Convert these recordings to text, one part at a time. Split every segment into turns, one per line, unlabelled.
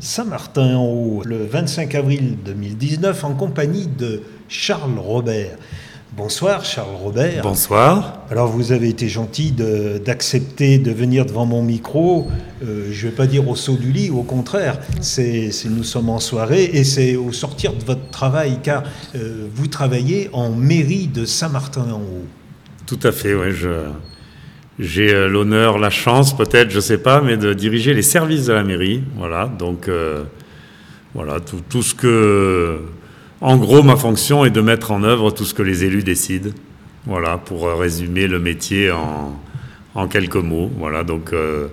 Saint-Martin-en-Haut le 25 avril 2019 en compagnie de Charles Robert. Bonsoir Charles Robert.
Bonsoir.
Alors vous avez été gentil d'accepter de, venir devant mon micro. Euh, je ne vais pas dire au saut du lit, au contraire, c'est nous sommes en soirée et c'est au sortir de votre travail car euh, vous travaillez en mairie de Saint-Martin-en-Haut.
Tout à fait, oui. J'ai euh, l'honneur, la chance peut-être, je sais pas, mais de diriger les services de la mairie. Voilà, donc voilà, tout, ce que en gros, ma fonction est de mettre en œuvre tout ce que les élus décident. Voilà, pour résumer le métier en, quelques mots. Voilà, donc euh,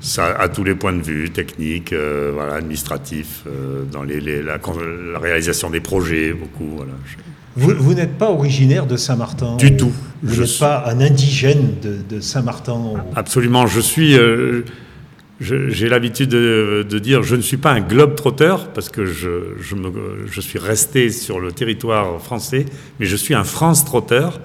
ça à tous les points de vue, technique, euh, voilà, administratif, euh, dans les, la, réalisation des projets, beaucoup. Voilà.
Vous, n'êtes pas originaire de Saint-Martin
Du tout.
Vous n'êtes pas un indigène de, Saint-Martin
Absolument. Je suis j'ai l'habitude de, dire je ne suis pas un globe trotteur parce que je, je, me, je, suis resté sur le territoire français, mais je suis un France trotteur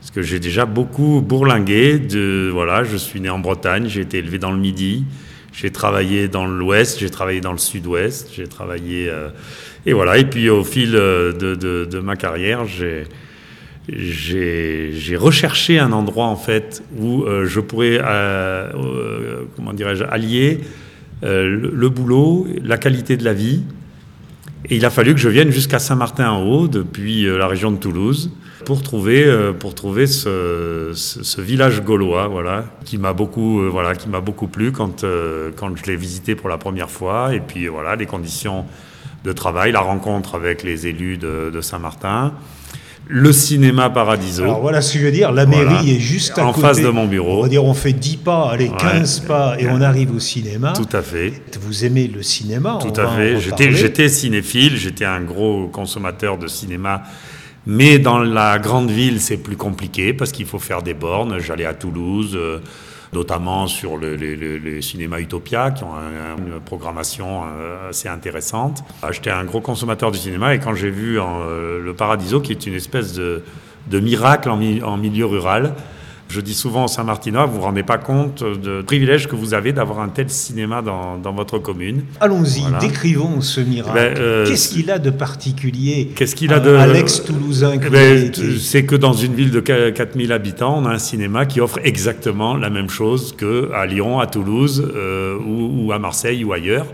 parce que j'ai déjà beaucoup bourlingué. De, voilà, je suis né en Bretagne, j'ai été élevé dans le Midi, j'ai travaillé dans l'Ouest, j'ai travaillé dans le Sud-Ouest, j'ai travaillé euh, et voilà. Et puis au fil de, de, ma carrière, j'ai recherché un endroit en fait où euh, je pourrais, euh, euh, comment dirais-je, allier le, boulot, la qualité de la vie. Et il a fallu que je vienne jusqu'à Saint-Martin-en-Haut, depuis la région de Toulouse, pour trouver, pour trouver ce, village gaulois, voilà, qui m'a beaucoup, voilà, beaucoup plu quand, quand je l'ai visité pour la première fois. Et puis voilà, les conditions de travail, la rencontre avec les élus de, de Saint-Martin le cinéma Paradiso.
Alors voilà ce que je veux dire, la mairie est juste à
en face de mon bureau.
On va dire on fait 10 pas, allez 15 pas et on arrive au cinéma.
Tout à fait.
Vous aimez le cinéma
Tout à fait. J'étais cinéphile, j'étais un gros consommateur de cinéma. Mais dans la grande ville, c'est plus compliqué parce qu'il faut faire des bornes. J'allais à Toulouse. Notamment sur les, cinémas Utopia, qui ont une programmation euh, assez intéressante. J'étais un gros consommateur du cinéma et quand j'ai vu euh, Le Paradiso, qui est une espèce de, miracle en milieu rural, je dis souvent aux Saint-Martinois, vous ne vous rendez pas compte du privilège que vous avez d'avoir un tel cinéma dans, votre commune.
Allons-y, décrivons ce miracle. Ben, euh, qu'est-ce qu'il a de particulier
Qu'est-ce qu'il a de...
Alex Toulousain
ben, C'est que dans une ville de 4000 habitants, on a un cinéma qui offre exactement la même chose qu'à Lyon, à Toulouse euh, ou, à Marseille ou ailleurs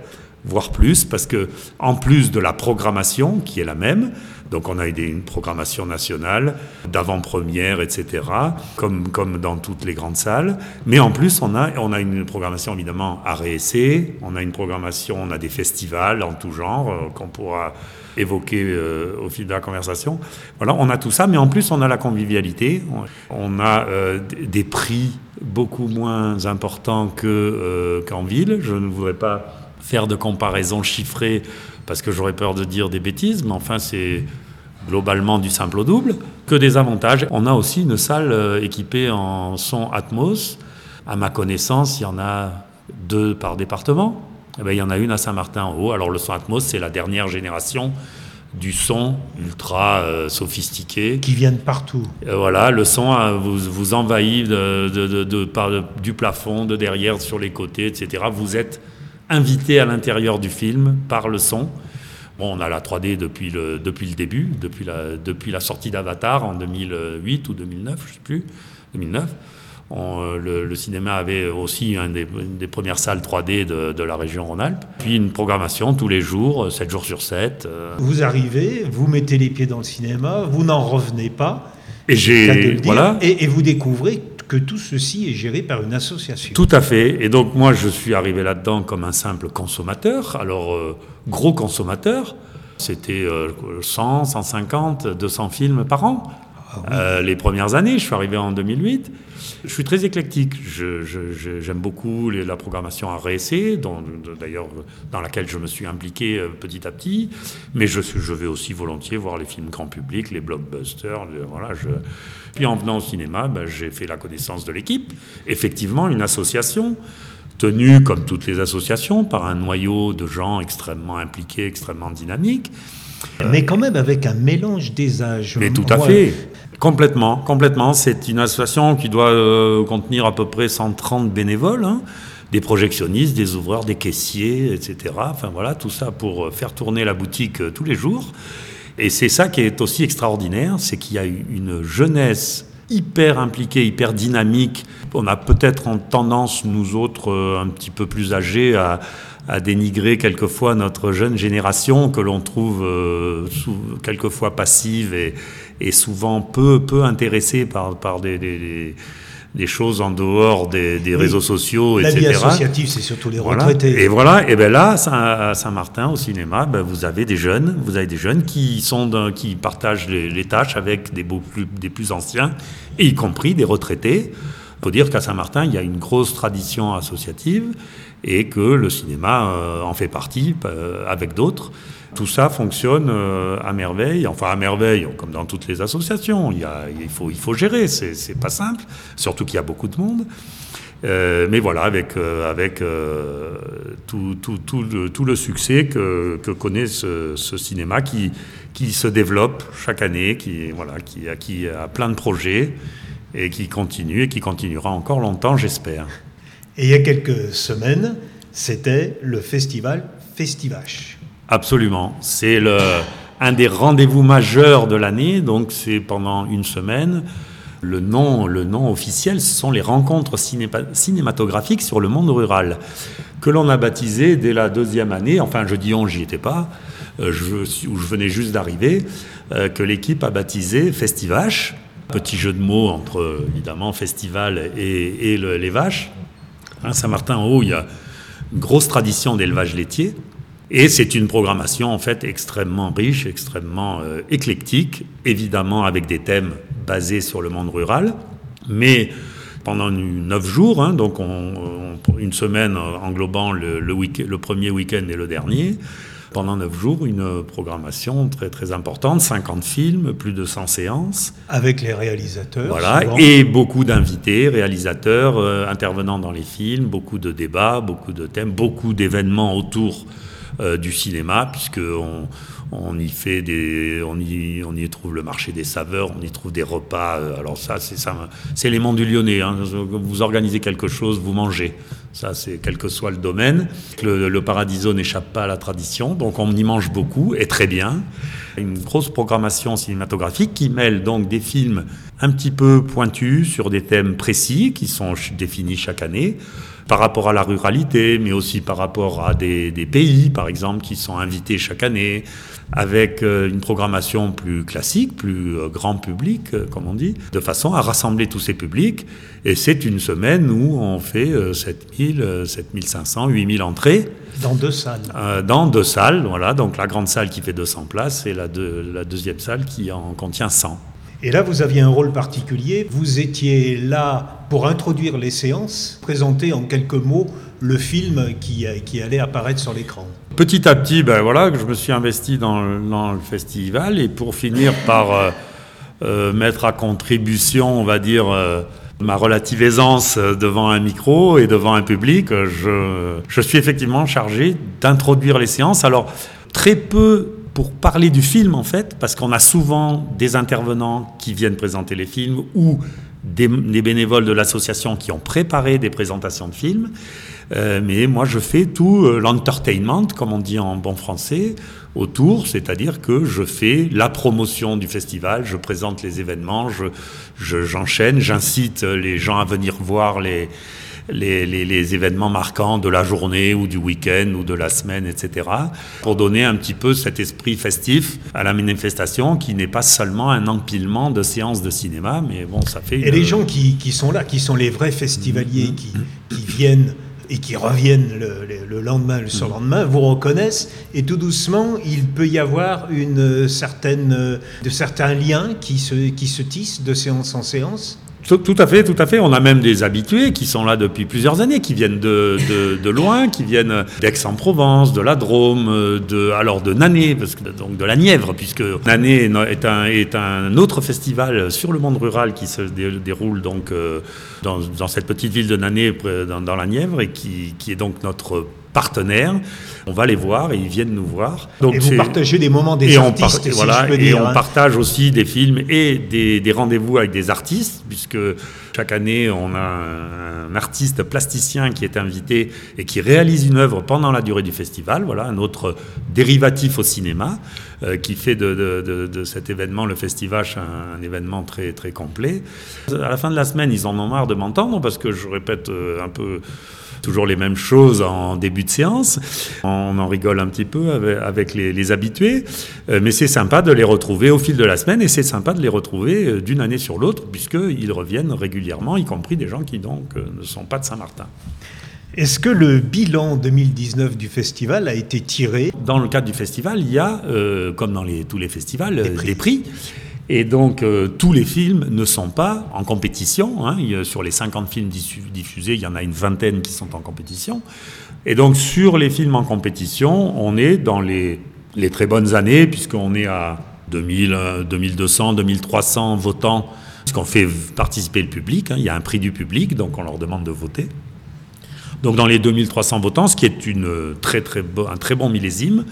voire plus, parce que en plus de la programmation qui est la même, donc on a une programmation nationale d'avant-première, etc., comme, comme dans toutes les grandes salles. Mais en plus, on a, on a une programmation évidemment à réessayer, on a une programmation, on a des festivals en tout genre euh, qu'on pourra évoquer euh, au fil de la conversation. Voilà, on a tout ça, mais en plus on a la convivialité, on a euh, des prix beaucoup moins importants que, qu'en ville. Je ne voudrais pas faire de comparaisons chiffrées parce que j'aurais peur de dire des bêtises, mais enfin c'est globalement du simple au double, que des avantages. On a aussi une salle euh, équipée en son Atmos. À ma connaissance, il y en a deux par département. Eh bien, il y en a une à Saint-Martin-en-Haut. Alors le son Atmos, c'est la dernière génération du son ultra euh, sophistiqué.
Qui viennent partout.
Euh, voilà, le son vous, vous envahit de, de, de, par, du plafond, de derrière, sur les côtés, etc. Vous êtes invité à l'intérieur du film par le son. Bon, on a la 3D depuis le, depuis le début, depuis la, depuis la sortie d'Avatar en 2008 ou 2009, je ne sais plus, 2009. Euh, le, cinéma avait aussi une des, premières salles 3D de, la région Rhône-Alpes. Puis une programmation tous les jours, 7 jours sur 7.
Euh. Vous arrivez, vous mettez les pieds dans le cinéma, vous n'en revenez pas.
Et, j'ai, voilà.
et, et vous découvrez que tout ceci est géré par une association.
Tout à fait. Et donc moi, je suis arrivé là-dedans comme un simple consommateur. Alors, euh, gros consommateur, c'était 100, 150, 200 films par an. Ah euh, les premières années, je suis arrivé en 2008. Je suis très éclectique. J'aime beaucoup la programmation à réessayer, d'ailleurs dans laquelle je me suis impliqué euh, petit à petit. Mais je, je vais aussi volontiers voir les films grand public, les blockbusters. voilà, je... Puis en venant au cinéma, ben, j'ai fait la connaissance de l'équipe. Effectivement, une association tenue, comme toutes les associations, par un noyau de gens extrêmement impliqués, extrêmement dynamiques.
Mais quand même avec un mélange des âges.
Mais tout à fait. Complètement, complètement. C'est une association qui doit euh, contenir à peu près 130 bénévoles. Hein. des projectionnistes, des ouvreurs, des caissiers, etc. Enfin voilà, tout ça pour faire tourner la boutique euh, tous les jours. Et c'est ça qui est aussi extraordinaire, c'est qu'il y a une jeunesse hyper impliquée, hyper dynamique. On a peut-être en tendance, nous autres, euh, un petit peu plus âgés, à, dénigrer quelquefois notre jeune génération que l'on trouve euh, quelquefois passive et, et, souvent peu, peu intéressée par, par des, des des choses en dehors des, réseaux sociaux,
la
etc.
La vie associative, c'est surtout les retraités.
Et voilà, et bien là, à Saint-Martin, au cinéma, ben vous avez des jeunes, vous avez des jeunes qui sont qui partagent les, tâches avec des, plus, des plus anciens, et y compris des retraités. Faut dire qu'à Saint-Martin, il y a une grosse tradition associative et que le cinéma euh, en fait partie euh, avec d'autres. Tout ça fonctionne euh, à merveille, enfin à merveille, comme dans toutes les associations. Il, faut, il faut gérer, c'est pas simple, surtout qu'il y a beaucoup de monde. Mais voilà, avec, avec tout, tout, tout, le, succès que, que connaît ce, ce, cinéma qui, qui se développe chaque année, qui, voilà, qui, qui a plein de projets et qui continue et qui continuera encore longtemps, j'espère.
Et il y a quelques semaines, c'était le festival Festivache.
Absolument. C'est le, un des rendez-vous majeurs de l'année, donc c'est pendant une semaine. Le nom, le nom officiel, ce sont les rencontres cinématographiques sur le monde rural, que l'on a baptisé dès la deuxième année, enfin je dis on, j'y étais pas, euh, je, où je venais juste d'arriver, euh, que l'équipe a baptisé Festivache, petit jeu de mots entre évidemment festival et, les vaches. Hein, Saint-Martin-en-Haut, il y a une grosse tradition d'élevage laitier. Et c'est une programmation en fait extrêmement riche, extrêmement euh, éclectique, évidemment avec des thèmes basés sur le monde rural, mais pendant neuf jours, hein, donc une semaine englobant le, le premier week-end et le dernier, pendant neuf jours, une programmation très très importante, 50 films, plus de 100 séances.
Avec les réalisateurs.
Voilà, et beaucoup d'invités, réalisateurs, euh, intervenant dans les films, beaucoup de débats, beaucoup de thèmes, beaucoup d'événements autour euh, du cinéma, puisqu'on on y fait des, on y, on y trouve le marché des saveurs, on y trouve des repas. Euh, alors ça, c'est ça, c'est l'élément du Lyonnais. Hein. Vous organisez quelque chose, vous mangez. Ça, c'est quel que soit le domaine. Le, Paradiso n'échappe pas à la tradition, donc on y mange beaucoup et très bien. Une grosse programmation cinématographique qui mêle donc des films un petit peu pointus sur des thèmes précis qui sont définis chaque année par rapport à la ruralité, mais aussi par rapport à des, pays, par exemple, qui sont invités chaque année, avec euh, une programmation plus classique, plus euh, grand public, euh, comme on dit, de façon à rassembler tous ces publics. Et c'est une semaine où on fait 7000, 7500, 8000 entrées.
Dans deux salles.
dans deux salles, voilà. Donc la grande salle qui fait 200 places et la, la deuxième salle qui en contient 100.
Et là, vous aviez un rôle particulier. Vous étiez là pour introduire les séances, présenter en quelques mots le film qui, qui allait apparaître sur l'écran.
Petit à petit, ben voilà, je me suis investi dans, le festival et pour finir par euh, euh, mettre à contribution, on va dire, euh, ma relative aisance devant un micro et devant un public, je suis effectivement chargé d'introduire les séances. Alors, très peu pour parler du film en fait, parce qu'on a souvent des intervenants qui viennent présenter les films ou des, bénévoles de l'association qui ont préparé des présentations de films. Euh, mais moi, je fais tout euh, l'entertainment, comme on dit en bon français, autour, c'est-à-dire que je fais la promotion du festival, je présente les événements, j'enchaîne, je, j'incite les gens à venir voir les, les, événements marquants de la journée ou du week-end ou de la semaine, etc., pour donner un petit peu cet esprit festif à la manifestation qui n'est pas seulement un empilement de séances de cinéma, mais bon, ça fait...
Et les gens qui, sont là, qui sont les vrais festivaliers, mm-hmm. qui, qui viennent et qui reviennent le, lendemain, le surlendemain, vous reconnaissent et tout doucement, il peut y avoir une certaine, de certains liens qui se, qui se tissent de séance en séance
tout, à fait, tout à fait. On a même des habitués qui sont là depuis plusieurs années, qui viennent de, loin, qui viennent d'Aix-en-Provence, de la Drôme, de, alors de Nané, parce donc de la Nièvre, puisque Nané est un, autre festival sur le monde rural qui se déroule donc euh, dans, cette petite ville de Nané, dans, la Nièvre, et qui est donc notre partenaires. On va les voir et ils viennent nous voir.
Donc et vous partagez des moments des
et
artistes,
on, voilà, et on hein. partage aussi des films et des, des rendez-vous avec des artistes, puisque chaque année on a un, un, artiste plasticien qui est invité et qui réalise une œuvre pendant la durée du festival. Voilà un autre dérivatif au cinéma euh, qui fait de, de, de, cet événement, le festival, un, un, événement très très complet. À la fin de la semaine, ils en ont marre de m'entendre parce que je répète euh, un peu toujours les mêmes choses en début de séance. On en rigole un petit peu avec, les, habitués, euh, mais c'est sympa de les retrouver au fil de la semaine et c'est sympa de les retrouver euh, d'une année sur l'autre puisqu'ils reviennent régulièrement, y compris des gens qui donc euh, ne sont pas de Saint-Martin.
Est-ce que le bilan 2019 du festival a été tiré?
Dans le cadre du festival, il y a, comme dans les, tous les festivals, Des prix. Et donc, euh, tous les films ne sont pas en compétition. Hein. sur les 50 films diffusés, il y en a une vingtaine qui sont en compétition. Et donc, sur les films en compétition, on est dans les, très bonnes années, puisqu'on est à 2000, 2200, 2300 votants, puisqu'on fait participer le public. Hein. Il y a un prix du public, donc on leur demande de voter. Donc, dans les 2300 votants, ce qui est très un très bon millésime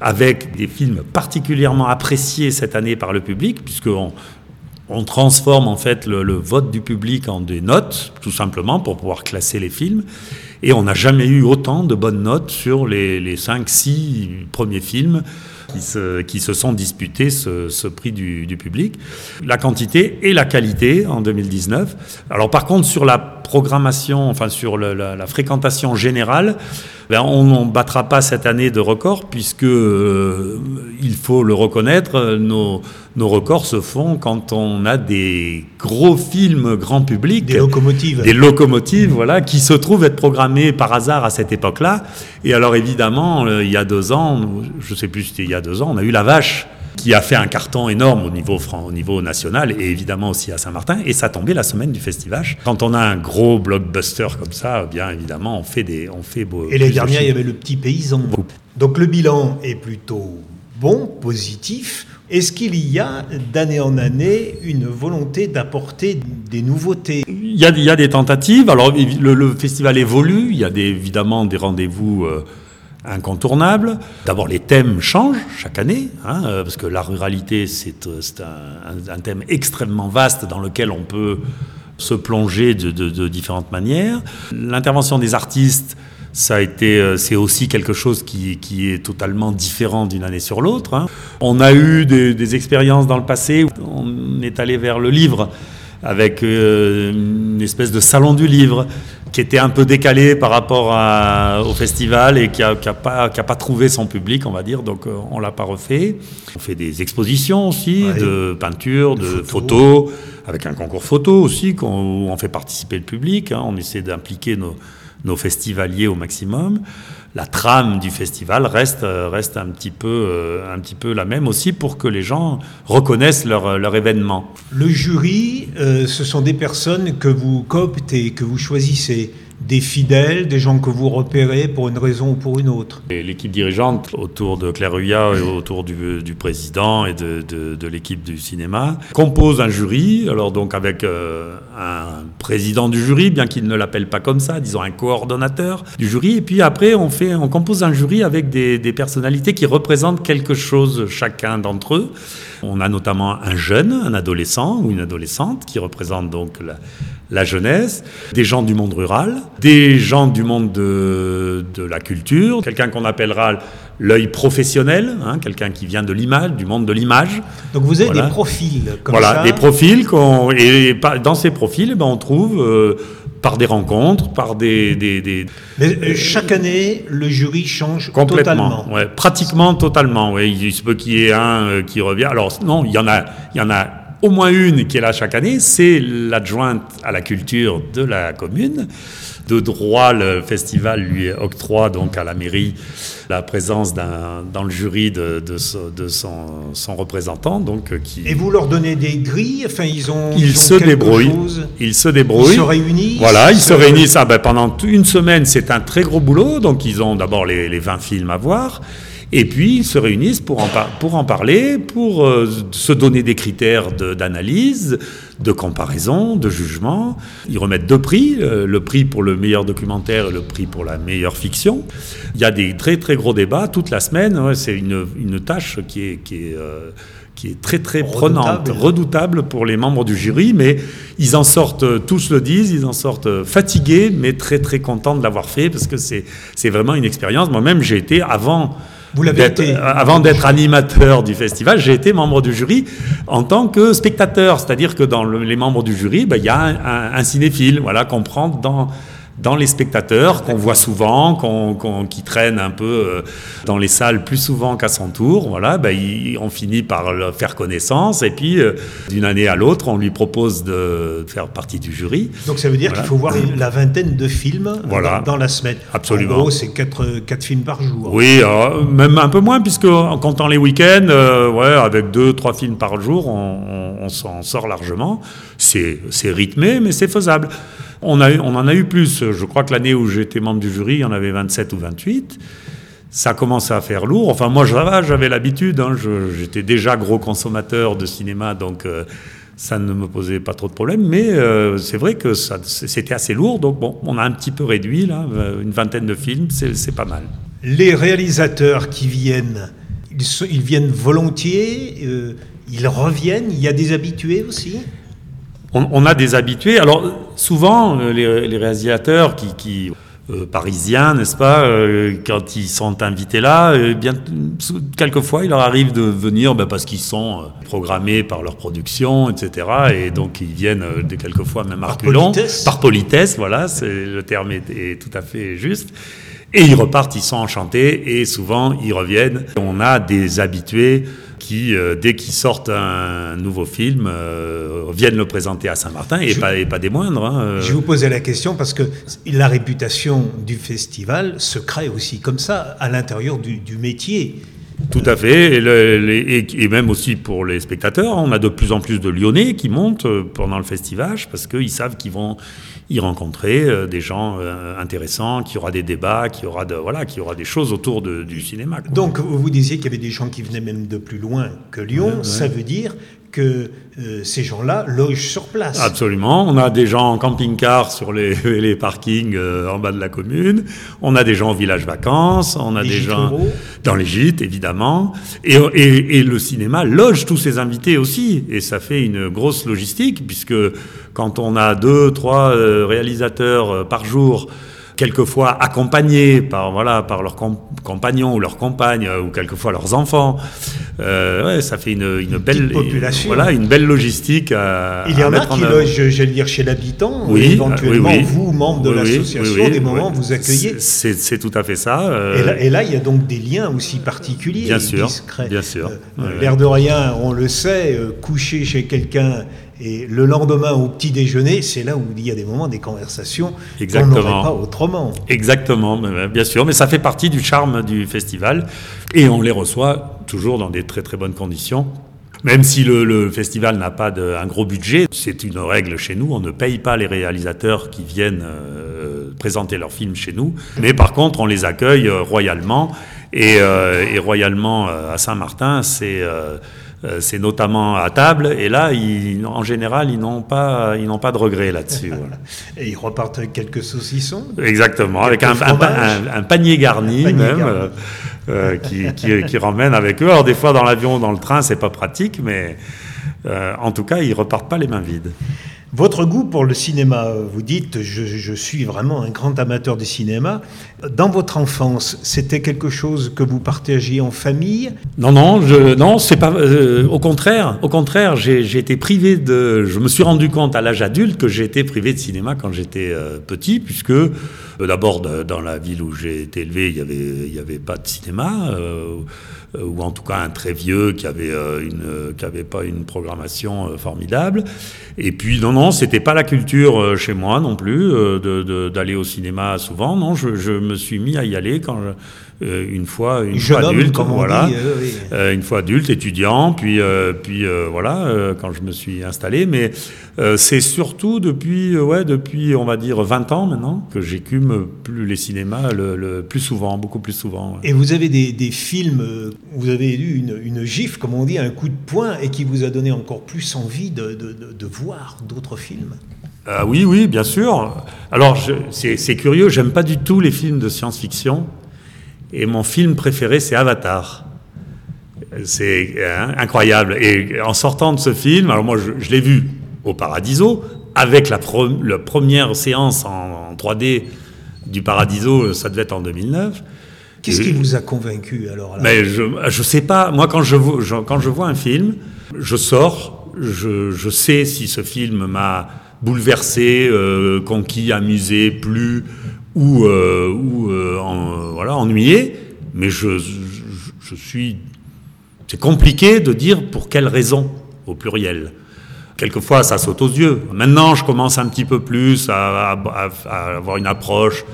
avec des films particulièrement appréciés cette année par le public, puisqu'on on transforme en fait le, vote du public en des notes, tout simplement, pour pouvoir classer les films. Et on n'a jamais eu autant de bonnes notes sur les, les 5-6 premiers films qui se, sont disputés ce, prix du, public. La quantité et la qualité en 2019. Alors par contre, sur la programmation, enfin sur la, fréquentation générale, ben on ne battra pas cette année de record puisque, euh, il faut le reconnaître, nos, nos, records se font quand on a des gros films grand public.
Des locomotives.
Des locomotives, voilà, qui se trouvent être programmés par hasard à cette époque-là. Et alors évidemment, euh, il y a deux ans, je ne sais plus si c'était il y a deux ans, on a eu La Vache qui a fait un carton énorme au niveau, au niveau national et évidemment aussi à Saint-Martin. Et ça tombait la semaine du festival. Quand on a un gros blockbuster comme ça, bien évidemment, on fait des. On fait
beau, et les dernières, il y avait le petit paysan. Donc le bilan est plutôt bon, positif. Est-ce qu'il y a d'année en année une volonté d'apporter des nouveautés?
Il y, a, des tentatives. Alors le, festival évolue. Il y a évidemment des rendez-vous. Euh, incontournable. D'abord, les thèmes changent chaque année, hein, euh, parce que la ruralité, c'est euh, un, thème extrêmement vaste dans lequel on peut se plonger de différentes manières. L'intervention des artistes, ça a été, euh, c'est aussi quelque chose qui, qui, est totalement différent d'une année sur l'autre. Hein. On a eu des, des, expériences dans le passé, où on est allé vers le livre avec euh, une espèce de salon du livre qui était un peu décalé par rapport à, au festival et qui n'a a pas, pas, trouvé son public, on va dire, donc euh, on ne l'a pas refait. On fait des expositions aussi, ouais. de peinture, de, de photos. photos, avec un concours photo aussi, où on fait participer le public, hein, on essaie d'impliquer nos, nos festivaliers au maximum la trame du festival reste, euh, reste un, petit peu, euh, un petit peu la même aussi pour que les gens reconnaissent leur, leur événement.
Le jury, euh, ce sont des personnes que vous cooptez, que vous choisissez des fidèles, des gens que vous repérez pour une raison ou pour une autre.
L'équipe dirigeante autour de Claire Huyat et autour du, président et de, l'équipe du cinéma compose un jury, alors donc avec euh, un président du jury, bien qu'il ne l'appelle pas comme ça, disons un coordonnateur du jury, et puis après on, fait, on compose un jury avec des personnalités qui représentent quelque chose chacun d'entre eux. On a notamment un jeune, un adolescent ou une adolescente qui représente donc la, la jeunesse, des gens du monde rural, des gens du monde de, de la culture, quelqu'un qu'on appellera l'œil professionnel, hein, quelqu'un qui vient de l'image, du monde de l'image.
Donc vous avez voilà. des profils comme
voilà,
ça.
des profils qu'on et dans ces profils, ben, on trouve euh, par des rencontres, par des, des, des
Mais euh, chaque année, le jury change
complètement,
totalement.
Ouais, pratiquement totalement. Ouais, il se peut qu'il y ait un euh, qui revient. Alors non, il y en a, il y en a au moins une qui est là chaque année, c'est l'adjointe à la culture de la commune. De droit, le festival lui octroie donc à la mairie la présence dans le jury de, de, de son, son, représentant. Donc, qui...
Et vous leur donnez des grilles enfin, Ils, ont,
ils,
ils
se débrouillent. Ils se débrouillent.
Ils se réunissent
Voilà, ils se, se réunissent. Ah, ben, pendant une semaine, c'est un très gros boulot. Donc ils ont d'abord les, les 20 films à voir. Et puis, ils se réunissent pour en, pour en parler, pour euh, se donner des critères d'analyse, de, comparaison, de jugement. Ils remettent deux prix, euh, le prix pour le meilleur documentaire et le prix pour la meilleure fiction. Il y a des très très gros débats toute la semaine. C'est une, une, tâche qui est... Qui est euh, qui est très très prenante, redoutable pour les membres du jury, mais ils en sortent, tous le disent, ils en sortent fatigués, mais très très contents de l'avoir fait parce que c'est vraiment une expérience. Moi-même, j'ai été avant
vous l'avez été
Avant d'être animateur du festival, j'ai été membre du jury en tant que spectateur. C'est-à-dire que dans les membres du jury, ben, il y a un, un cinéphile voilà, qu'on prend dans dans les spectateurs qu'on voit souvent, qu'on, qui traînent un peu euh, dans les salles plus souvent qu'à son tour. Voilà, ben, on finit par faire connaissance et puis euh, d'une année à l'autre, on lui propose de faire partie du jury.
Donc ça veut dire qu'il faut voir la vingtaine de films dans, la semaine.
Absolument.
En gros, c'est quatre, quatre films par jour.
Oui, euh, même un peu moins puisque en comptant les week-ends, ouais, avec deux, trois films par jour, on, on s'en sort largement. C'est, c'est rythmé, mais c'est faisable. On, en a eu plus. Je crois que l'année où j'étais membre du jury, il y en avait 27 ou 28. Ça commençait à faire lourd. Enfin, moi, j'avais l'habitude. Hein. J'étais déjà gros consommateur de cinéma, donc euh, ça ne me posait pas trop de problèmes. Mais euh, c'est vrai que c'était assez lourd. Donc, bon, on a un petit peu réduit, là, euh, une vingtaine de films, c'est pas mal.
Les réalisateurs qui viennent, ils viennent volontiers, ils reviennent. Il y a des habitués aussi?
On, a des habitués. Alors, souvent, euh, les, réalisateurs qui, euh, parisiens, n'est-ce pas, euh, quand ils sont invités là, bien, quelquefois, il leur arrive de venir ben, parce qu'ils sont programmés par leur production, etc. Et donc, ils viennent quelquefois même
par politesse.
Par politesse, voilà, le terme est, tout à fait juste. Et ils repartent, ils sont enchantés, et souvent, ils reviennent. On a des habitués qui, euh, dès qu'ils sortent un nouveau film, euh, viennent le présenter à Saint-Martin, et, pas, et pas des moindres. Hein,
euh. Je vous posais la question parce que la réputation du festival se crée aussi comme ça, à l'intérieur du, métier.
Tout à fait, et, et, même aussi pour les spectateurs, on a de plus en plus de Lyonnais qui montent pendant le festival parce qu'ils savent qu'ils vont y rencontrer euh, des gens euh, intéressants, qu'il y aura des débats, qu'il y aura, de, voilà, qu'il y aura des choses autour de, du cinéma.
Donc vous disiez qu'il y avait des gens qui venaient même de plus loin que Lyon. Ça veut dire que euh, ces gens-là logent sur place.
Absolument. On a des gens en camping-car sur les, les parkings en bas de la commune. On a des gens au village vacances. On a des gens dans les gîtes, évidemment. Et, et, et, le cinéma loge tous ses invités aussi. Et ça fait une grosse logistique, puisque quand on a deux, trois euh, réalisateurs euh, par jour, quelquefois accompagnés par voilà par leurs compagnons ou leurs compagnes euh, ou quelquefois leurs enfants. ouais, ça fait une, une belle
population.
voilà une belle logistique à,
Il y en a qui logent, j'allais dire, chez l'habitant. Oui, éventuellement, vous, membre de l'association, des moments vous accueillez.
C'est tout à fait ça.
Et, là, il y a donc des liens aussi particuliers,
bien sûr,
discrets.
Bien sûr.
L'air de rien, on le sait, coucher chez quelqu'un et le lendemain, au petit déjeuner, c'est là où il y a des moments, des conversations qu'on n'aurait pas autrement.
Exactement, bien sûr, mais ça fait partie du charme du festival. Et on les reçoit toujours dans des très très bonnes conditions. Même si le, festival n'a pas de, un gros budget, c'est une règle chez nous, on ne paye pas les réalisateurs qui viennent euh, présenter leurs films chez nous, mais par contre on les accueille euh, royalement, et, euh, et royalement à Saint-Martin, c'est euh, c'est notamment à table, et là, en général, ils n'ont pas, ils n'ont pas de regrets là-dessus.
Et ils repartent avec quelques saucissons?
Exactement, avec un, panier garni même, euh, euh, qui, qui, avec eux. Alors des fois, dans l'avion ou dans le train, c'est pas pratique, mais en tout cas, ils repartent pas les mains vides.
Votre goût pour le cinéma, vous dites, je, suis vraiment un grand amateur du cinéma. Dans votre enfance, c'était quelque chose que vous partagiez en famille?
Non, non, je, non, c'est pas. Euh, au contraire, au contraire, j'ai été privé de. Je me suis rendu compte à l'âge adulte que été privé de cinéma quand j'étais euh, petit, puisque euh, d'abord dans la ville où j'ai été élevé, il y avait, il y avait pas de cinéma. Euh, ou en tout cas un très vieux qui avait euh, une qui avait pas une programmation euh, formidable. Et puis non non, c'était pas la culture chez moi non plus d'aller au cinéma souvent. Non, je, je, me suis mis à y aller quand euh, une fois, une
Jeune
fois
homme,
adulte,
comme
voilà,
dit, euh, oui.
Euh, une fois adulte, étudiant, puis euh, puis euh, voilà, euh, quand je me suis installé. Mais euh, c'est surtout depuis, euh, ouais, depuis on va dire 20 ans maintenant que j'écume plus les cinémas le, le plus souvent, beaucoup plus souvent. ouais.
Et vous avez des, des films, euh, vous avez eu une, gifle, comme on dit, un coup de poing, et qui vous a donné encore plus envie de, voir d'autres films.
Ah oui, oui, bien sûr. Alors, c'est curieux, j'aime pas du tout les films de science-fiction. Et mon film préféré, c'est Avatar. C'est hein, incroyable. Et en sortant de ce film, alors moi, je, l'ai vu au Paradiso, avec la, première séance en 3D du Paradiso, ça devait être en 2009.
Qu'est-ce qui vous a convaincu alors là
mais je je sais pas. Moi, quand je, vois- je- quand je vois un film, je sors, je, je sais si ce film m'a bouleversé, euh, conquis, amusé, plu ou, euh, ou euh, en- voilà, ennuyé. Mais je, je, je suis. C'est compliqué de dire pour quelle raison au pluriel. Quelquefois, ça saute aux yeux. Maintenant, je commence un petit peu plus à, à- à avoir une approche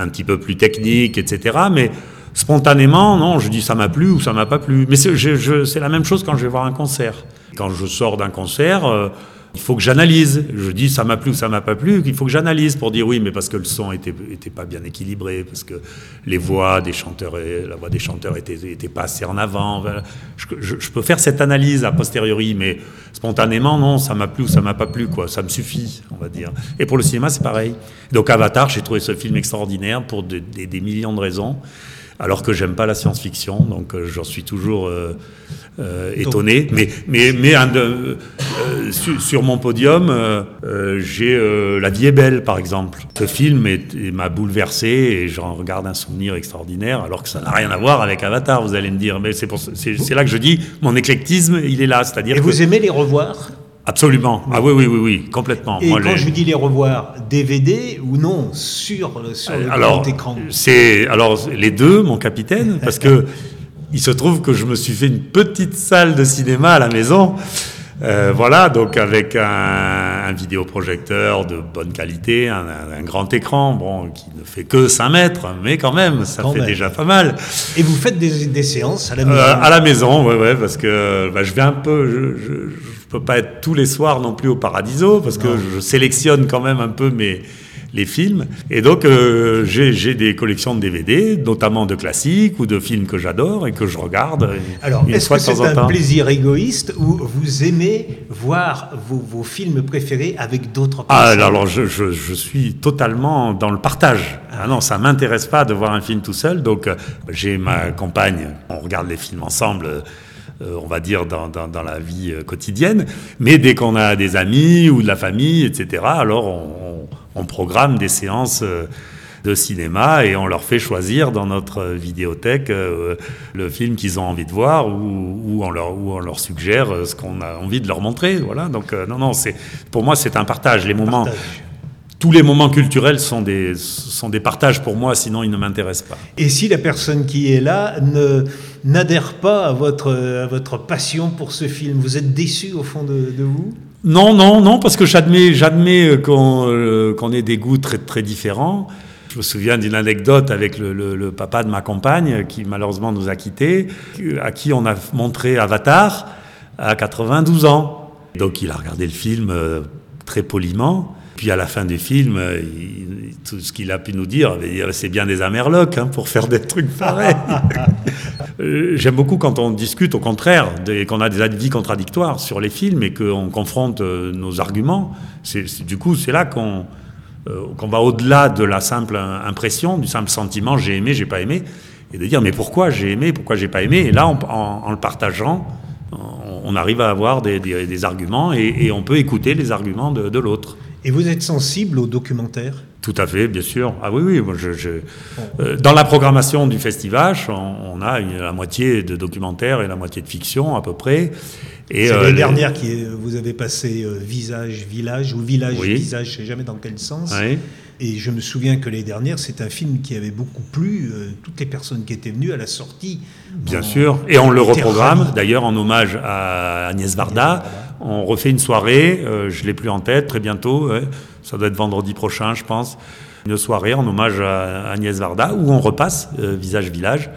un petit peu plus technique, etc. Mais spontanément, non, je dis ça m'a plu ou ça m'a pas plu. Mais c'est la même chose quand je vais voir un concert. Quand je sors d'un concert, euh, il faut que j'analyse. Je dis ça m'a plu ou ça m'a pas plu. Il faut que j'analyse pour dire oui, mais parce que le son était, était pas bien équilibré, parce que les voix des chanteurs, la voix des chanteurs était, était pas assez en avant. Je, peux faire cette analyse a posteriori, mais spontanément, non, ça m'a plu ou ça m'a pas plu. Ça me suffit, on va dire. Et pour le cinéma, c'est pareil. Donc Avatar, j'ai trouvé ce film extraordinaire pour de- des- des millions de raisons. Alors que j'aime pas la science-fiction, donc euh, j'en suis toujours euh, euh, étonné. Mais, mais, mais un sur, sur mon podium, j'ai La vie est belle, par exemple. Ce film m'a bouleversé et j'en regarde un souvenir extraordinaire, alors que ça n'a rien à voir avec Avatar, vous allez me dire. Mais c'est là que je dis, mon éclectisme, il est là. C'est-à-dire
Et vous aimez les revoir?
Absolument. Ah oui, oui, oui, oui, complètement.
Et
Moi,
quand
les-
je dis les revoir, DVD ou non, sur, le- sur le
alors,
grand écran
c'est alors les deux, mon capitaine, parce que il se trouve que je me suis fait une petite salle de cinéma à la maison. Euh, voilà, donc avec un, un vidéoprojecteur de bonne qualité, un, un- grand écran, bon, qui ne fait que 5 mètres, mais quand même, ça
Quand
fait
même.
déjà pas mal.
Et vous faites des, des séances à la
Euh,
maison
à la maison, ouais, ouais, parce que bah, je vais un peu, je, je, je peux pas être tous les soirs non plus au Paradiso, parce que je sélectionne quand même un peu mes les films. Et donc euh, j'ai des collections de DVD, notamment de classiques ou de films que j'adore et que je regarde euh,
Alors, est-ce que c'est un plaisir égoïste ou vous aimez voir vos, vos films préférés avec d'autres
Ah,
personnes
alors je, je, je suis totalement dans le partage. Ah non, ça m'intéresse pas de voir un film tout seul. Donc euh, j'ai ma compagne, on regarde les films ensemble. euh, on va dire dans, dans, dans la vie quotidienne, mais dès qu'on a des amis ou de la famille, etc., alors on, on, programme des séances euh, de cinéma et on leur fait choisir dans notre vidéothèque euh, le film qu'ils ont envie de voir ou, ou, on, leur, ou on leur suggère euh, ce qu'on a envie de leur montrer. Voilà. Donc euh, non, non, c'est pour moi c'est un partage. Les moments,
Partage.
tous les moments culturels sont des sont des partages pour moi, sinon ils ne m'intéressent pas.
Et si la personne qui est là ne n'adhère pas à votre, à votre passion pour ce film, vous êtes déçu au fond de, de vous?
Non, non, non, parce que j'admets, j'admets qu'on euh, qu'on ait des goûts très, très différents. Je me souviens d'une anecdote avec le, papa de ma compagne, qui malheureusement nous a quittés, à qui on a montré Avatar à 92 ans. Donc il a regardé le film euh, très poliment. Puis à la fin du film, euh, il- tout ce qu'il a pu nous dire, avait dit, c'est bien des amerlocs hein, pour faire des trucs pareils. Euh, J'aime beaucoup quand on discute, au contraire, des- qu'on a des avis contradictoires sur les films et qu'on confronte euh, nos arguments. Du coup, c'est là qu'on, euh, qu'on va au-delà de la simple impression, du simple sentiment j'ai aimé, j'ai pas aimé, et de dire mais pourquoi j'ai aimé, pourquoi j'ai pas aimé? Et là, en, le partageant, on, arrive à avoir des, arguments et, et on peut écouter les arguments de, de l'autre.
Et vous êtes sensible aux documentaires?
Tout à fait, bien sûr. Ah oui, oui. moi, je, je- euh, dans la programmation du festival, on, on a une- la moitié de documentaires et la moitié de fiction à peu près. Et
C'est
euh, les-
dernière qui est- vous avez passé euh, Visage, Village ou Village,
Oui.
Visage, je ne sais jamais dans quel sens.
Oui.
Et je me souviens que l'année dernière, c'est un film qui avait beaucoup plu. euh, toutes les personnes qui étaient venues à la sortie.
Bien
en-
sûr, et on le reprogramme. D'ailleurs, en hommage à Agnès Varda, on refait une soirée. euh, je l'ai plus en tête. Très bientôt, ça doit être vendredi prochain, je pense. une soirée en hommage à Agnès Varda où on repasse Visage Village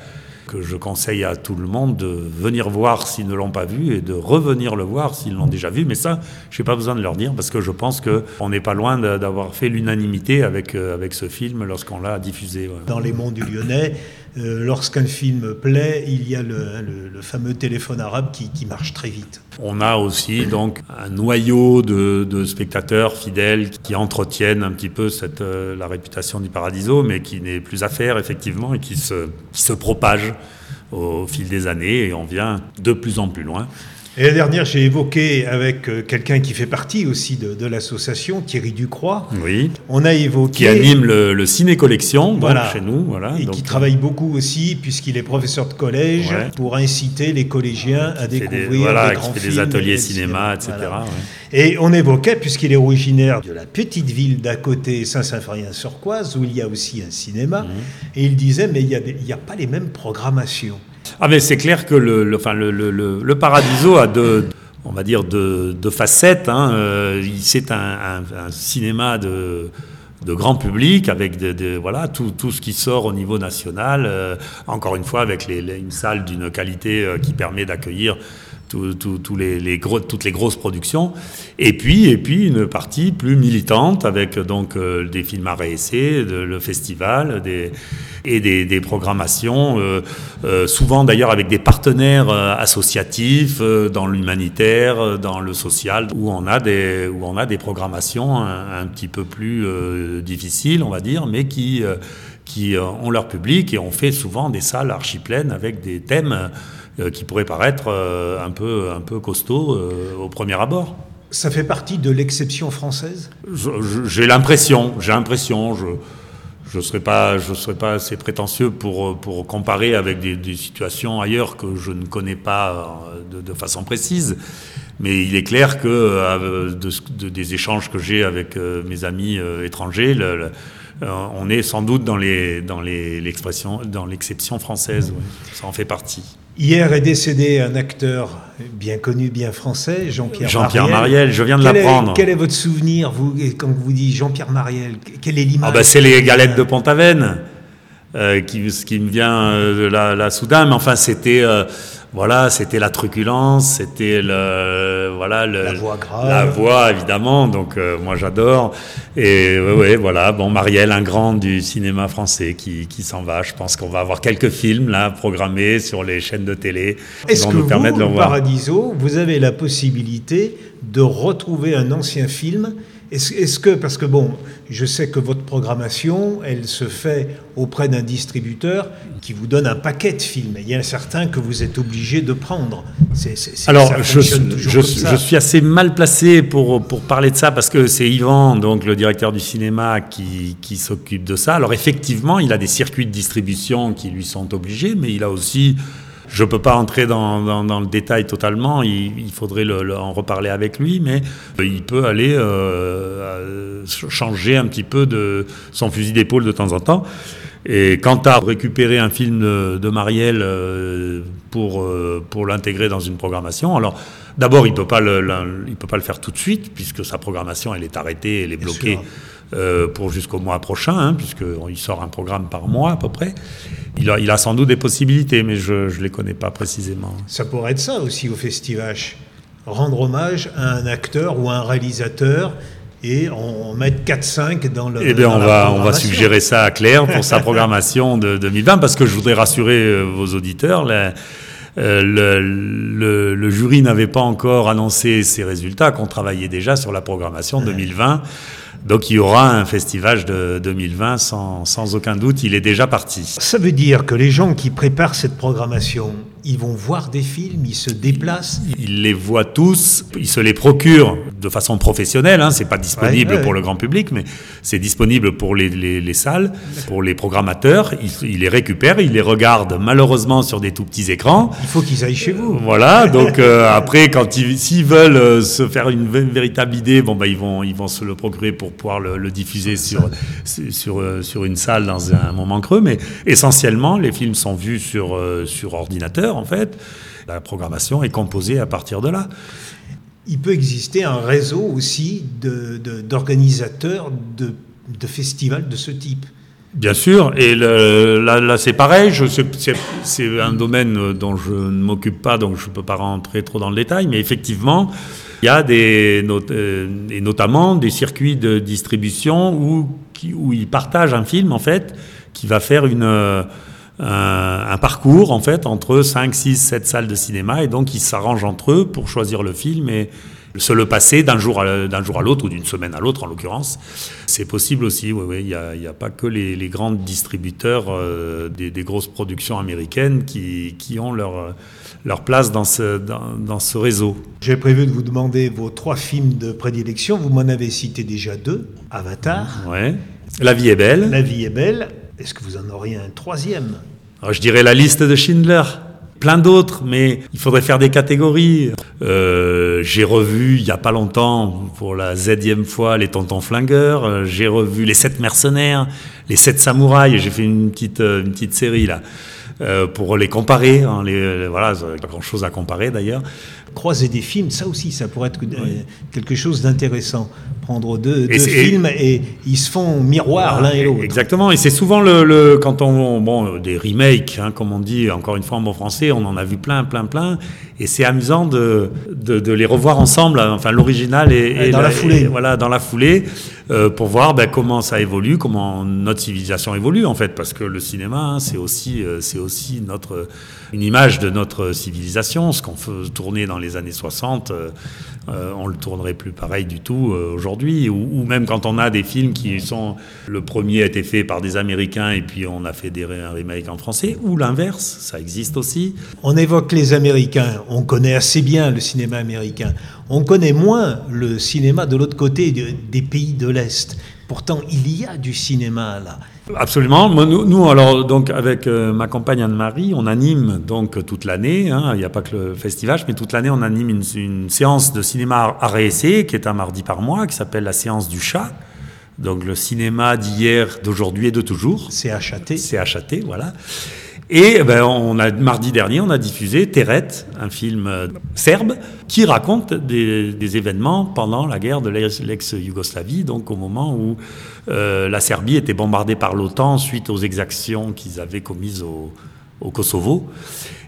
que je conseille à tout le monde de venir voir s'ils ne l'ont pas vu et de revenir le voir s'ils l'ont déjà vu. Mais ça, je n'ai pas besoin de leur dire parce que je pense qu'on n'est pas loin d'avoir fait l'unanimité avec, euh, avec ce film lorsqu'on l'a diffusé.
Dans les monts du Lyonnais, euh, lorsqu'un film plaît, il y a le, fameux téléphone arabe qui, marche très vite.
On a aussi donc un noyau de, spectateurs fidèles qui entretiennent un petit peu euh, la réputation du Paradiso, mais qui n'est plus à faire effectivement et qui se, qui se propage au fil des années et on vient de plus en plus loin.
Et la dernière, j'ai évoqué avec euh, quelqu'un qui fait partie aussi de, l'association, Thierry Ducroix.
Oui.
On a évoqué.
Qui anime le, Ciné Collection chez nous. Voilà,
et qui travaille beaucoup aussi, puisqu'il est professeur de collège, pour inciter les collégiens à découvrir des,
voilà,
qui
fait des ateliers cinéma, etc.
Et on évoquait, puisqu'il est originaire de la petite ville d'à côté, Saint-Symphorien-sur-Coise, où il y a aussi un cinéma, mhm. et il disait, mais il n'y a, a pas les mêmes programmations.
Ah mais c'est clair que le, enfin, le, le, le, Paradiso a deux, on va dire de, facettes. Hein. Euh, c'est un, cinéma de, de, grand public avec de, voilà tout, tout, ce qui sort au niveau national. Euh, encore une fois, avec les, une salle d'une qualité euh, qui permet d'accueillir tous les, toutes les grosses productions. Et puis, et puis une partie plus militante avec donc euh, des films à réessayer, le festival et des, programmations, euh, euh, souvent d'ailleurs avec des partenaires associatifs dans l'humanitaire, dans le social, où on a des, où on a des programmations un petit peu plus difficiles, on va dire, mais qui, qui ont leur public et on fait souvent des salles archi pleines avec des thèmes euh, qui pourrait paraître euh, un peu, un peu costaud euh, au premier abord.
Ça fait partie de l'exception française?
J'ai l'impression, j'ai l'impression. Je je ne serais pas, je serais pas assez prétentieux pour, pour comparer avec des, situations ailleurs que je ne connais pas de, façon précise. Mais il est clair que de, des échanges que j'ai avec mes amis étrangers, on est sans doute dans les dans les l'expression dans l'exception française. Ça en fait partie.
Hier est décédé un acteur bien connu, bien français, Jean-Pierre
Jean-Pierre Mariel. je viens de l'apprendre.
Quel est votre souvenir, vous, quand vous dites Jean-Pierre Mariel Quelle est l'image
ah bah C'est les galettes de Pont-Aven, euh, qui, qui me vient euh, là, là, soudain, mais enfin c'était... Voilà, c'était la truculence, c'était le voilà le,
la voix grave,
la voix évidemment. Donc euh, moi j'adore. Et ouais, ouais, voilà. Bon, Marielle, un grand du cinéma français qui, qui s'en va. Je pense qu'on va avoir quelques films là programmés sur les chaînes de télé.
Est-ce que nous vous, de Paradiso, vous avez la possibilité de retrouver un ancien film est-ce que, parce que bon, je sais que votre programmation, elle se fait auprès d'un distributeur qui vous donne un paquet de films. Il y a certains que vous êtes obligé de prendre.
Alors, je, je, suis assez mal placé pour, pour parler de ça parce que c'est Yvan, donc le directeur du cinéma, qui, qui s'occupe de ça. Alors, effectivement, il a des circuits de distribution qui lui sont obligés, mais il a aussi je ne peux pas entrer dans, le détail totalement, il, faudrait en reparler avec lui, mais il peut aller euh, changer un petit peu de son fusil d'épaule de temps en temps. Et quant à récupérer un film de, Marielle euh, pour, euh, pour l'intégrer dans une programmation, alors d'abord il ne peut, pas le, peut pas le faire tout de suite, puisque sa programmation elle est arrêtée, elle est bloquée pour jusqu'au mois prochain, hein, puisqu'il sort un programme par mois à peu près. Il a, sans doute des possibilités, mais je ne les connais pas précisément.
Ça pourrait être ça aussi au Festival. Rendre hommage à un acteur ou à un réalisateur et en mettre 4-5 dans le.
Eh bien, on va, on va suggérer ça à Claire pour sa programmation de 2020, parce que je voudrais rassurer euh, vos auditeurs. Euh, le, le, jury n'avait pas encore annoncé ses résultats, qu'on travaillait déjà sur la programmation 2020. Donc il y aura un festival de 2020 sans, sans, aucun doute, il est déjà parti.
Ça veut dire que les gens qui préparent cette programmation, ils vont voir des films, ils se déplacent.
Ils les voient tous, ils se les procurent de façon professionnelle, hein, c'est pas disponible pour le grand public, mais c'est disponible pour les, les, les, salles, pour les programmateurs, ils, ils, les récupèrent, ils les regardent malheureusement sur des tout petits écrans.
Il faut qu'ils aillent chez vous.
Voilà, donc euh, après, quand ils, s'ils veulent euh, se faire une, véritable idée, bon, bah, ils, vont, ils vont se le procurer pour pouvoir le, diffuser sur, sur, euh, sur une salle dans un moment creux, mais essentiellement, les films sont vus sur, sur ordinateur, en fait. La programmation est composée à partir de là.
Il peut exister un réseau aussi d'organisateurs de, de de festivals de ce type.
Bien sûr, et là, là c'est pareil, c'est un domaine dont je ne m'occupe pas, donc je ne peux pas rentrer trop dans le détail, mais effectivement, il y a des, euh, et notamment des circuits de distribution où, où ils partagent un film, en fait, qui va faire une, euh, un, parcours, en fait, entre 5, 6, 7 salles de cinéma, et donc ils s'arrangent entre eux pour choisir le film et se le passer d'un jour à, d'un jour à l'autre, ou d'une semaine à l'autre en l'occurrence. C'est possible aussi, oui, oui. Il n'y a, a, pas que les, les grands distributeurs euh, des, des, grosses productions américaines qui, qui ont leur, leur place dans ce, dans, dans ce réseau.
J'ai prévu de vous demander vos trois films de prédilection. Vous m'en avez cité déjà deux. Avatar.
Ouais. La vie est belle.
La vie est belle. Est-ce que vous en auriez un troisième?
Je dirais la liste de Schindler plein d'autres, mais il faudrait faire des catégories. Euh, j'ai revu il y a pas longtemps, pour la zième fois, les Tontons Flingueurs. Euh, j'ai revu les Sept Mercenaires, les Sept Samouraïs. J'ai fait une petite, euh, une petite série là. Euh, pour les comparer, hein, les, voilà, pas grand chose à comparer d'ailleurs.
Croiser des films, ça aussi, ça pourrait être oui. quelque chose d'intéressant prendre deux, deux films et ils se font miroir l'un et l'autre.
Exactement, et c'est souvent le, le, quand on bon des remakes, hein, comme on dit encore une fois en bon français, on en a vu plein, plein, plein, et c'est amusant de, de, de, les revoir ensemble, enfin l'original et,
et, dans la, la foulée,
et, voilà dans la foulée, euh, pour voir ben, comment ça évolue, comment notre civilisation évolue en fait, parce que le cinéma hein, c'est aussi euh, c'est aussi notre une image de notre civilisation, ce qu'on tourner dans les années 60. Euh, euh, on le tournerait plus pareil du tout euh, aujourd'hui. Ou, même quand on a des films qui sont. Le premier a été fait par des Américains et puis on a fait des remakes en français, ou l'inverse, ça existe aussi.
On évoque les Américains, on connaît assez bien le cinéma américain. On connaît moins le cinéma de l'autre côté de, des pays de l'Est. Pourtant, il y a du cinéma là.
Absolument. Nous, nous, alors, donc, avec euh, ma compagne Anne-Marie, on anime donc toute l'année, hein, il n'y a pas que le festival, mais toute l'année, on anime une, une, séance de cinéma à essai qui est un mardi par mois, qui s'appelle la séance du chat. Donc, le cinéma d'hier, d'aujourd'hui et de toujours.
C'est achaté.
C'est achaté, voilà. Et ben, on a, mardi dernier, on a diffusé Teret, un film euh, serbe, qui raconte des, des événements pendant la guerre de l'ex-Yougoslavie, donc au moment où euh, la Serbie était bombardée par l'OTAN suite aux exactions qu'ils avaient commises au, au Kosovo.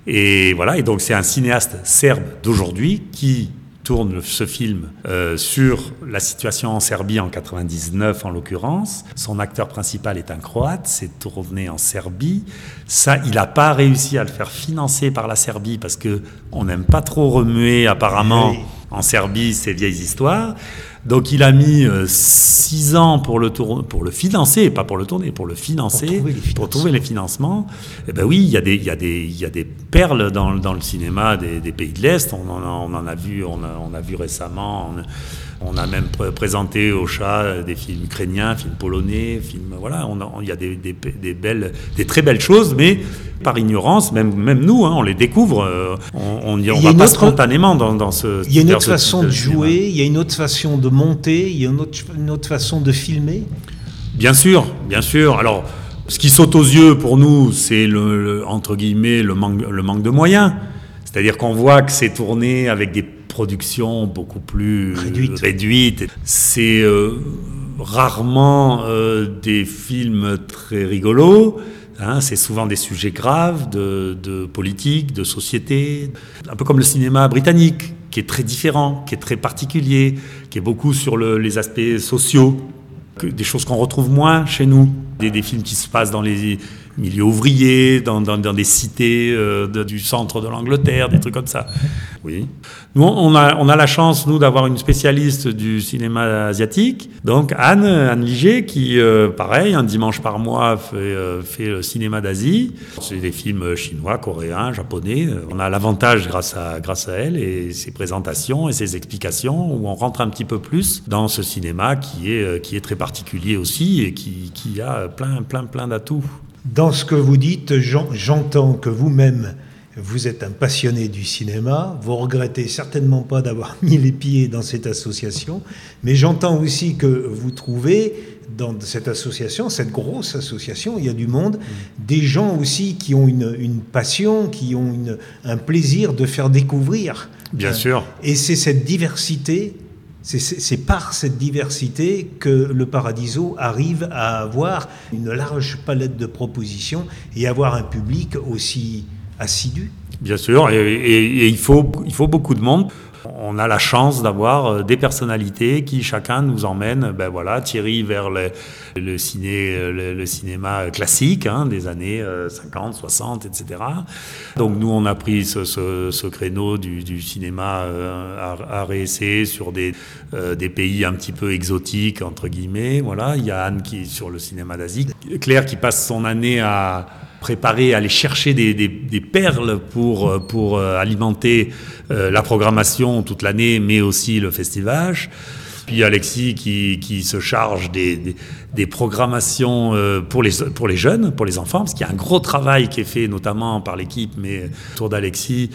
Et voilà, et donc c'est un cinéaste serbe d'aujourd'hui qui tourne ce film euh, sur la situation en Serbie en 99 en l'occurrence. Son acteur principal est un Croate, c'est tourné en Serbie. Ça, il n'a pas réussi à le faire financer par la Serbie parce que on n'aime pas trop remuer apparemment oui. en Serbie ces vieilles histoires. Donc il a mis euh, six ans pour le, tour, pour le financer, pas pour le tourner, pour le financer,
pour trouver les,
pour trouver les financements. Eh ben oui, il y a des, il y a des, il y a des perles dans, dans le cinéma des, des pays de l'Est. On, en a, on en a vu, on a, on a vu récemment. On, on a même pr présenté au chat des films ukrainiens, films polonais, films voilà. Il y a des, des, des, belles, des très belles choses, mais par ignorance, même, même nous, hein, on les découvre, euh, on, on, on va pas autre, spontanément dans, dans ce.
Il y a une autre façon de jouer, il y a une autre façon de monter, il y a une autre, une autre façon de filmer?
Bien sûr, bien sûr. Alors, ce qui saute aux yeux pour nous, c'est le, le, entre guillemets le manque, le manque de moyens. C'est-à-dire qu'on voit que c'est tourné avec des productions beaucoup plus
réduites.
C'est euh, rarement euh, des films très rigolos. Hein, c'est souvent des sujets graves de, de, politique, de société, un peu comme le cinéma britannique, qui est très différent, qui est très particulier, qui est beaucoup sur le, les aspects sociaux, que, des choses qu'on retrouve moins chez nous, des, des, films qui se passent dans les milieux ouvriers, dans, dans, dans des cités euh, de, du centre de l'Angleterre, des trucs comme ça. Oui. Nous, on a, on a la chance, nous, d'avoir une spécialiste du cinéma asiatique, donc Anne, Anne Liger, qui, euh, pareil, un dimanche par mois, fait, euh, fait le cinéma d'Asie. C'est des films chinois, coréens, japonais. On a l'avantage grâce à, grâce à elle et ses présentations et ses explications, où on rentre un petit peu plus dans ce cinéma qui est, qui est très particulier aussi et qui, qui a plein, plein, plein d'atouts.
Dans ce que vous dites, j'entends que vous-même, vous êtes un passionné du cinéma, vous regrettez certainement pas d'avoir mis les pieds dans cette association, mais j'entends aussi que vous trouvez dans cette association, cette grosse association, il y a du monde, mmh. des gens aussi qui ont une, une passion, qui ont une, un plaisir de faire découvrir.
Bien euh, sûr.
Et c'est cette diversité C'est par cette diversité que le Paradiso arrive à avoir une large palette de propositions et avoir un public aussi assidu.
Bien sûr, et, il, faut, beaucoup de monde. On a la chance d'avoir euh, des personnalités qui chacun nous emmène, ben voilà, Thierry vers le, le ciné, le, cinéma classique hein, des années 50, 60, etc. Donc nous, on a pris ce, créneau du, cinéma euh, art, et essai sur des, euh, des pays un petit peu exotiques, entre guillemets. Voilà, il y a Anne qui est sur le cinéma d'Asie. Claire qui passe son année à préparer, aller chercher des, perles pour, pour euh, alimenter euh, la programmation toute l'année, mais aussi le festival. Puis Alexis qui, qui se charge des, des, programmations euh, pour les, pour les jeunes, pour les enfants, parce qu'il y a un gros travail qui est fait notamment par l'équipe, mais autour d'Alexis,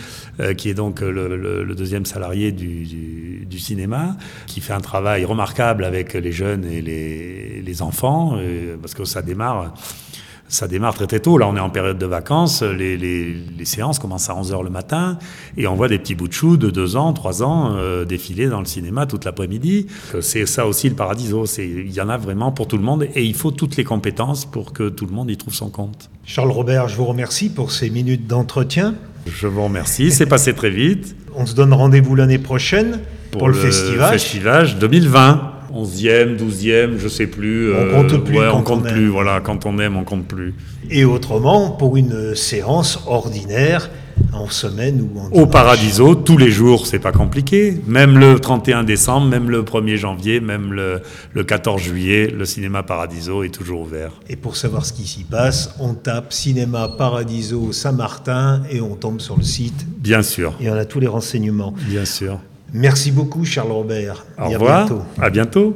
qui est donc le, deuxième salarié du, du, du, cinéma, qui fait un travail remarquable avec les jeunes et les, les enfants, parce que ça démarre ça démarre très très tôt. Là, on est en période de vacances. Les, les, les séances commencent à 11h le matin et on voit des petits bouts de chou de 2 ans, 3 ans euh, défiler dans le cinéma toute l'après-midi. C'est ça aussi le paradiso. Il y en a vraiment pour tout le monde et il faut toutes les compétences pour que tout le monde y trouve son compte.
Charles Robert, je vous remercie pour ces minutes d'entretien.
Je vous remercie. C'est passé très vite.
On se donne rendez-vous l'année prochaine pour, le, le festival.
Festival 2020. 11e, 12e, je sais plus.
On compte euh, plus.
on compte plus. Voilà, quand on aime, on compte plus.
Et autrement, pour une séance ordinaire, en semaine ou en
Au Paradiso, tous les jours, c'est pas compliqué. Même le 31 décembre, même le 1er janvier, même le, le 14 juillet, le cinéma Paradiso est toujours ouvert.
Et pour savoir ce qui s'y passe, on tape cinéma Paradiso Saint-Martin et on tombe sur le site.
Bien sûr.
Et on a tous les renseignements.
Bien sûr.
Merci beaucoup, Charles Robert.
Au revoir. À bientôt. À bientôt.